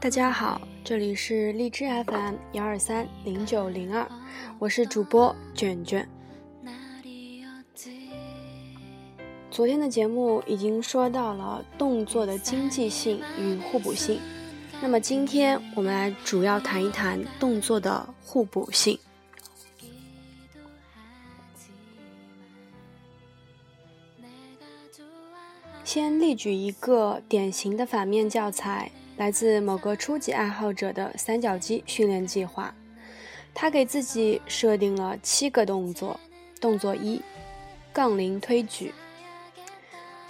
大家好，这里是荔枝 FM 幺二三零九零二，我是主播卷卷。昨天的节目已经说到了动作的经济性与互补性，那么今天我们来主要谈一谈动作的互补性。先例举一个典型的反面教材，来自某个初级爱好者的三角肌训练计划。他给自己设定了七个动作。动作一：杠铃推举。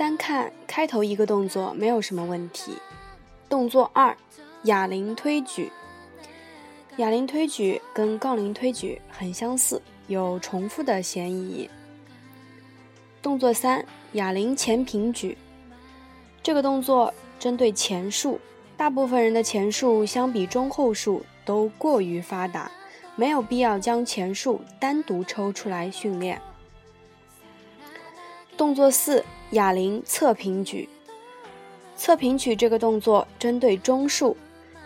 单看开头一个动作没有什么问题。动作二：哑铃推举。哑铃推举跟杠铃推举很相似，有重复的嫌疑。动作三：哑铃前平举。这个动作针对前束，大部分人的前束相比中后束都过于发达，没有必要将前束单独抽出来训练。动作四：哑铃侧平举。侧平举这个动作针对中束，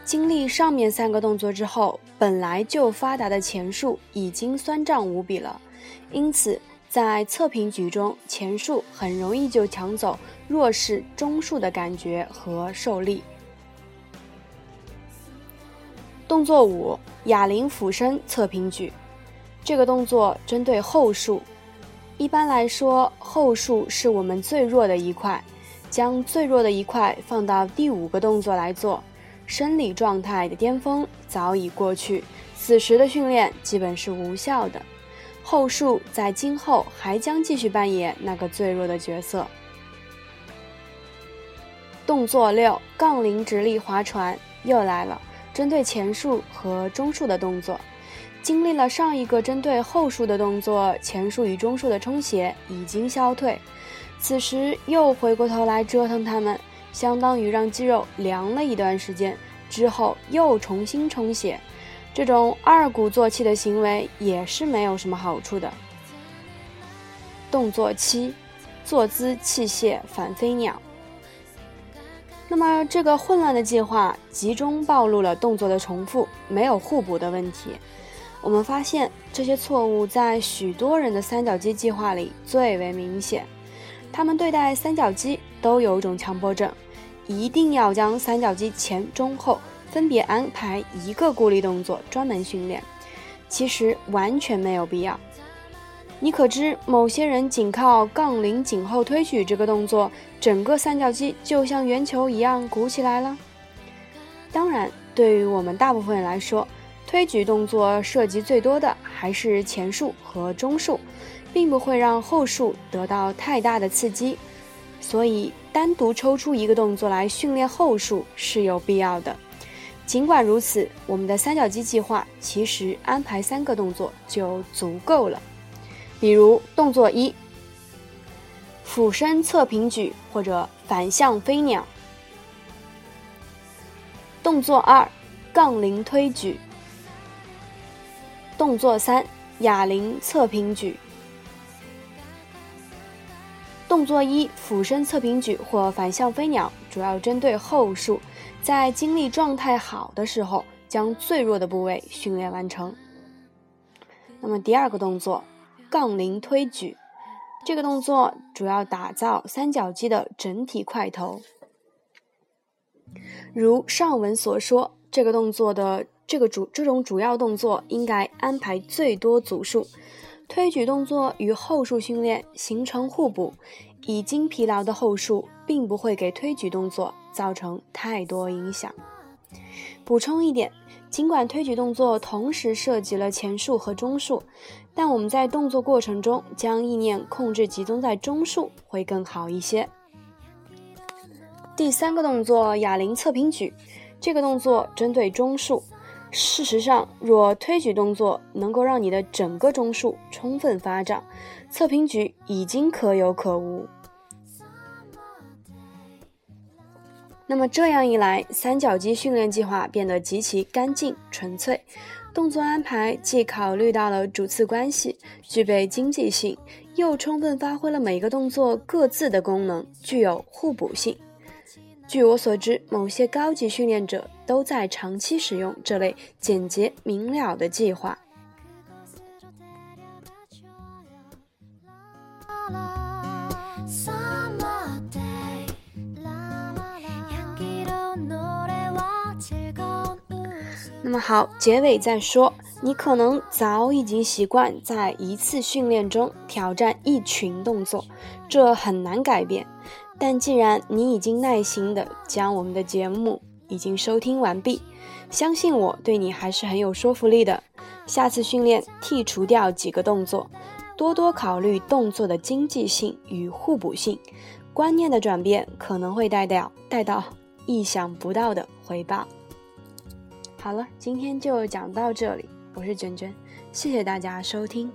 经历上面三个动作之后，本来就发达的前束已经酸胀无比了，因此。在侧平举中，前束很容易就抢走弱势中束的感觉和受力。动作五：哑铃俯身侧平举。这个动作针对后束，一般来说，后束是我们最弱的一块。将最弱的一块放到第五个动作来做，生理状态的巅峰早已过去，此时的训练基本是无效的。后束在今后还将继续扮演那个最弱的角色。动作六：杠铃直立划船又来了，针对前束和中束的动作。经历了上一个针对后束的动作，前束与中束的充血已经消退，此时又回过头来折腾它们，相当于让肌肉凉了一段时间之后又重新充血。这种二鼓作气的行为也是没有什么好处的。动作七，坐姿器械反飞鸟。那么这个混乱的计划集中暴露了动作的重复、没有互补的问题。我们发现这些错误在许多人的三角肌计划里最为明显。他们对待三角肌都有一种强迫症，一定要将三角肌前、中、后。分别安排一个孤立动作专门训练，其实完全没有必要。你可知某些人仅靠杠铃颈后推举这个动作，整个三角肌就像圆球一样鼓起来了？当然，对于我们大部分人来说，推举动作涉及最多的还是前束和中束，并不会让后束得到太大的刺激，所以单独抽出一个动作来训练后束是有必要的。尽管如此，我们的三角肌计划其实安排三个动作就足够了。比如动作一：俯身侧平举或者反向飞鸟；动作二：杠铃推举；动作三：哑铃侧平举。动作一：俯身侧平举或反向飞鸟，主要针对后束。在精力状态好的时候，将最弱的部位训练完成。那么第二个动作，杠铃推举，这个动作主要打造三角肌的整体块头。如上文所说，这个动作的这个主这种主要动作应该安排最多组数。推举动作与后束训练形成互补，已经疲劳的后束并不会给推举动作。造成太多影响。补充一点，尽管推举动作同时涉及了前束和中束，但我们在动作过程中将意念控制集中在中束会更好一些。第三个动作哑铃侧平举，这个动作针对中束。事实上，若推举动作能够让你的整个中束充分发展，侧平举已经可有可无。那么这样一来，三角肌训练计划变得极其干净纯粹，动作安排既考虑到了主次关系，具备经济性，又充分发挥了每个动作各自的功能，具有互补性。据我所知，某些高级训练者都在长期使用这类简洁明了的计划。那么好，结尾再说。你可能早已经习惯在一次训练中挑战一群动作，这很难改变。但既然你已经耐心的将我们的节目已经收听完毕，相信我对你还是很有说服力的。下次训练剔除掉几个动作，多多考虑动作的经济性与互补性，观念的转变可能会带掉带到意想不到的回报。好了，今天就讲到这里，我是娟娟，谢谢大家收听。